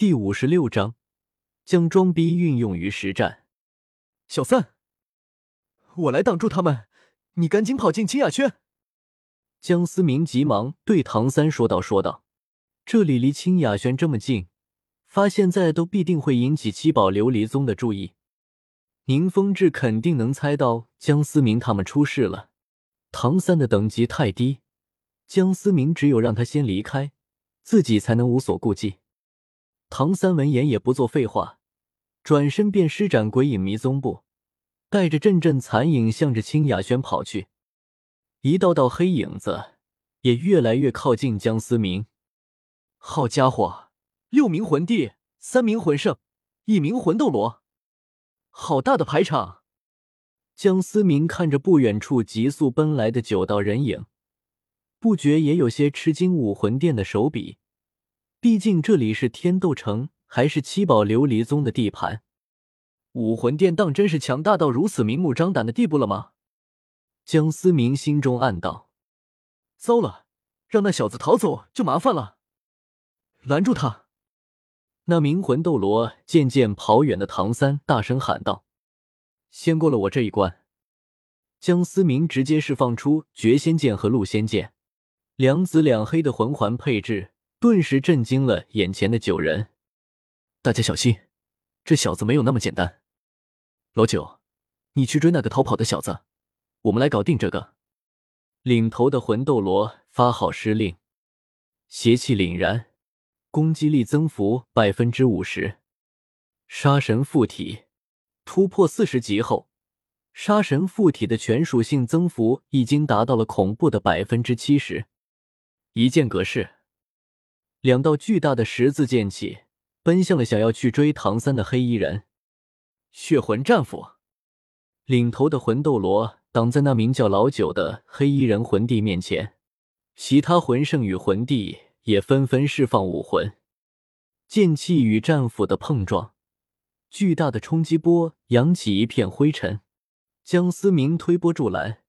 第五十六章，将装逼运用于实战。小三，我来挡住他们，你赶紧跑进清雅轩。江思明急忙对唐三说道：“说道，这里离清雅轩这么近，发现在都必定会引起七宝琉璃宗的注意。宁风致肯定能猜到江思明他们出事了。唐三的等级太低，江思明只有让他先离开，自己才能无所顾忌。”唐三闻言也不做废话，转身便施展鬼影迷踪步，带着阵阵残影向着清雅轩跑去。一道道黑影子也越来越靠近江思明。好家伙，六名魂帝，三名魂圣，一名魂斗罗，好大的排场！江思明看着不远处急速奔来的九道人影，不觉也有些吃惊。武魂殿的手笔。毕竟这里是天斗城，还是七宝琉璃宗的地盘。武魂殿当真是强大到如此明目张胆的地步了吗？江思明心中暗道：“糟了，让那小子逃走就麻烦了。”拦住他！那名魂斗罗渐渐跑远的唐三大声喊道：“先过了我这一关！”江思明直接释放出绝仙剑和戮仙剑，两紫两黑的魂环配置。顿时震惊了眼前的九人，大家小心，这小子没有那么简单。老九，你去追那个逃跑的小子，我们来搞定这个。领头的魂斗罗发号施令，邪气凛然，攻击力增幅百分之五十。杀神附体突破四十级后，杀神附体的全属性增幅已经达到了恐怖的百分之七十。一剑格式。两道巨大的十字剑气奔向了想要去追唐三的黑衣人。血魂战斧，领头的魂斗罗挡在那名叫老九的黑衣人魂帝面前，其他魂圣与魂帝也纷纷释放武魂。剑气与战斧的碰撞，巨大的冲击波扬起一片灰尘。江思明推波助澜，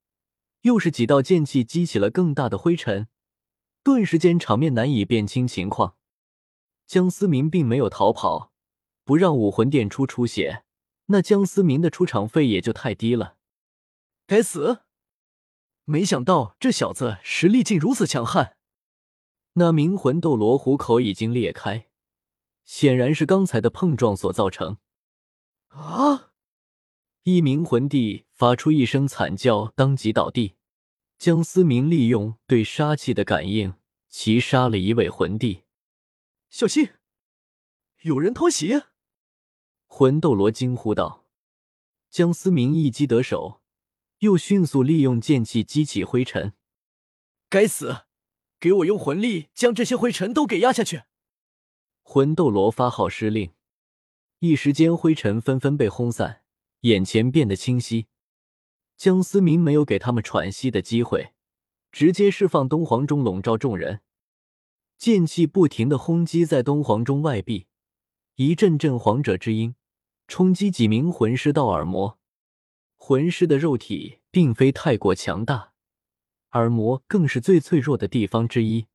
又是几道剑气激起了更大的灰尘。顿时间，场面难以辨清情况。江思明并没有逃跑，不让武魂殿出出血，那江思明的出场费也就太低了。该死！没想到这小子实力竟如此强悍。那名魂斗罗虎口已经裂开，显然是刚才的碰撞所造成。啊！一名魂帝发出一声惨叫，当即倒地。江思明利用对杀气的感应，齐杀了一位魂帝。小心，有人偷袭！魂斗罗惊呼道。江思明一击得手，又迅速利用剑气激起灰尘。该死，给我用魂力将这些灰尘都给压下去！魂斗罗发号施令，一时间灰尘纷纷被轰散，眼前变得清晰。江思明没有给他们喘息的机会，直接释放东皇钟笼罩众人，剑气不停的轰击在东皇钟外壁，一阵阵皇者之音冲击几名魂师到耳膜。魂师的肉体并非太过强大，耳膜更是最脆弱的地方之一。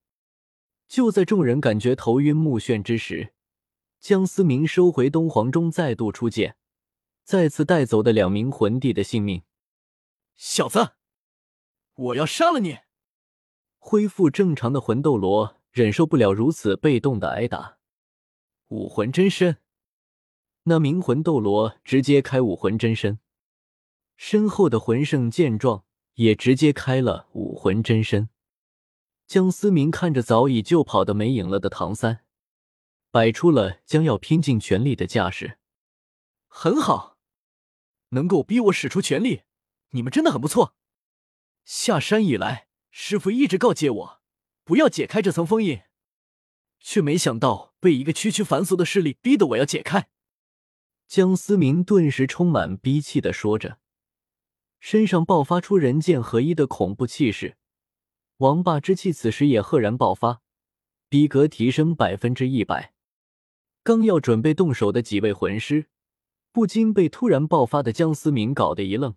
就在众人感觉头晕目眩之时，江思明收回东皇钟，再度出剑，再次带走的两名魂帝的性命。小子，我要杀了你！恢复正常的魂斗罗忍受不了如此被动的挨打，武魂真身。那名魂斗罗直接开武魂真身，身后的魂圣见状也直接开了武魂真身。江思明看着早已就跑的没影了的唐三，摆出了将要拼尽全力的架势。很好，能够逼我使出全力。你们真的很不错。下山以来，师傅一直告诫我，不要解开这层封印，却没想到被一个区区凡俗的势力逼得我要解开。江思明顿时充满逼气的说着，身上爆发出人剑合一的恐怖气势，王霸之气此时也赫然爆发，逼格提升百分之一百。刚要准备动手的几位魂师，不禁被突然爆发的江思明搞得一愣。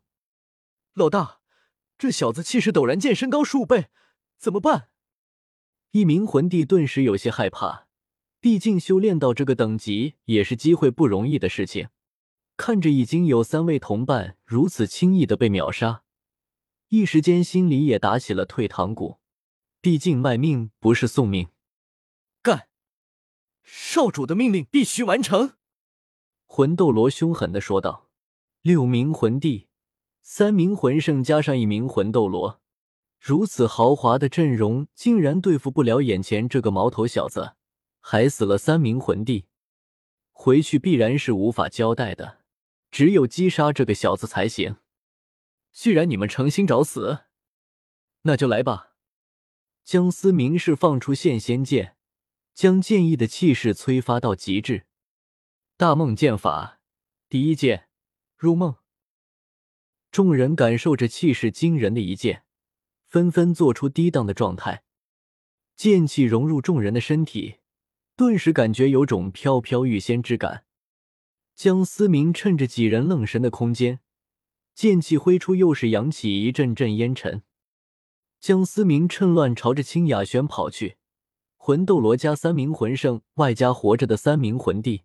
老大，这小子气势陡然间身高数倍，怎么办？一名魂帝顿时有些害怕，毕竟修炼到这个等级也是机会不容易的事情。看着已经有三位同伴如此轻易的被秒杀，一时间心里也打起了退堂鼓。毕竟卖命不是送命。干！少主的命令必须完成。魂斗罗凶狠的说道：“六名魂帝，三名魂圣，加上一名魂斗罗，如此豪华的阵容，竟然对付不了眼前这个毛头小子，还死了三名魂帝，回去必然是无法交代的。”只有击杀这个小子才行。既然你们诚心找死，那就来吧。江思明是放出现仙剑，将剑意的气势催发到极致。大梦剑法第一剑入梦。众人感受着气势惊人的一剑，纷纷做出低档的状态。剑气融入众人的身体，顿时感觉有种飘飘欲仙之感。江思明趁着几人愣神的空间，剑气挥出，又是扬起一阵阵烟尘。江思明趁乱朝着清雅轩跑去。魂斗罗加三名魂圣，外加活着的三名魂帝，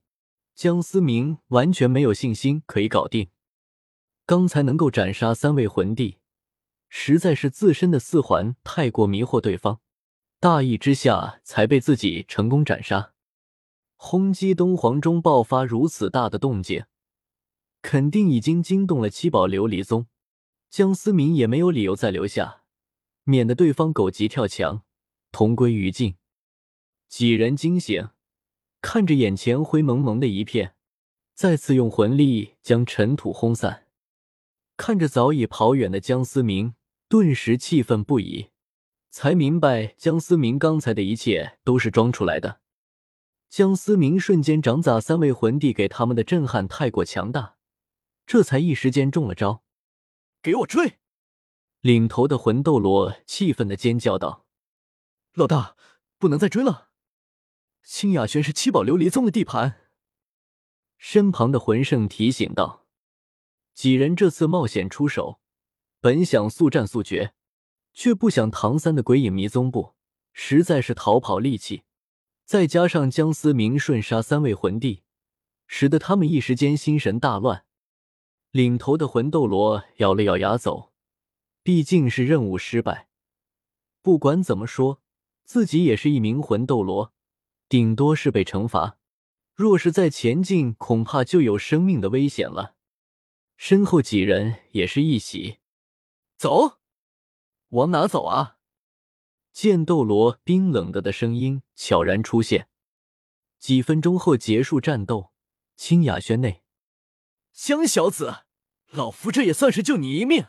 江思明完全没有信心可以搞定。刚才能够斩杀三位魂帝，实在是自身的四环太过迷惑对方，大意之下才被自己成功斩杀。轰击东皇中爆发如此大的动静，肯定已经惊动了七宝琉璃宗。江思明也没有理由再留下，免得对方狗急跳墙，同归于尽。几人惊醒，看着眼前灰蒙蒙的一片，再次用魂力将尘土轰散。看着早已跑远的江思明，顿时气愤不已，才明白江思明刚才的一切都是装出来的。江思明瞬间掌砸三位魂帝，给他们的震撼太过强大，这才一时间中了招。给我追！领头的魂斗罗气愤的尖叫道：“老大，不能再追了！清雅轩是七宝琉璃宗的地盘。”身旁的魂圣提醒道：“几人这次冒险出手，本想速战速决，却不想唐三的鬼影迷踪步实在是逃跑利器。”再加上江思明瞬杀三位魂帝，使得他们一时间心神大乱。领头的魂斗罗咬了咬牙走，毕竟是任务失败。不管怎么说，自己也是一名魂斗罗，顶多是被惩罚。若是再前进，恐怕就有生命的危险了。身后几人也是一喜，走，往哪走啊？剑斗罗冰冷的的声音悄然出现。几分钟后结束战斗，清雅轩内，江小子，老夫这也算是救你一命。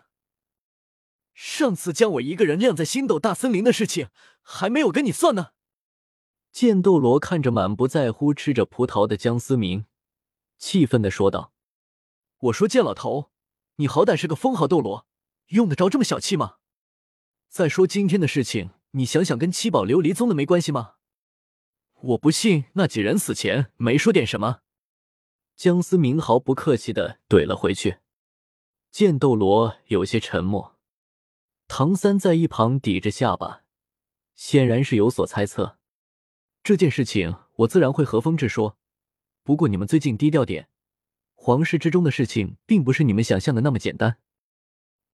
上次将我一个人晾在星斗大森林的事情，还没有跟你算呢。剑斗罗看着满不在乎吃着葡萄的江思明，气愤的说道：“我说剑老头，你好歹是个封号斗罗，用得着这么小气吗？再说今天的事情。”你想想，跟七宝琉璃宗的没关系吗？我不信那几人死前没说点什么。江思明毫不客气的怼了回去。剑斗罗有些沉默，唐三在一旁抵着下巴，显然是有所猜测。这件事情我自然会和风致说，不过你们最近低调点。皇室之中的事情并不是你们想象的那么简单，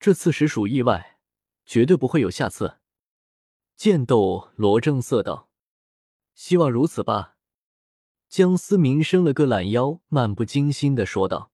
这次实属意外，绝对不会有下次。剑斗罗正色道：“希望如此吧。”江思明伸了个懒腰，漫不经心的说道。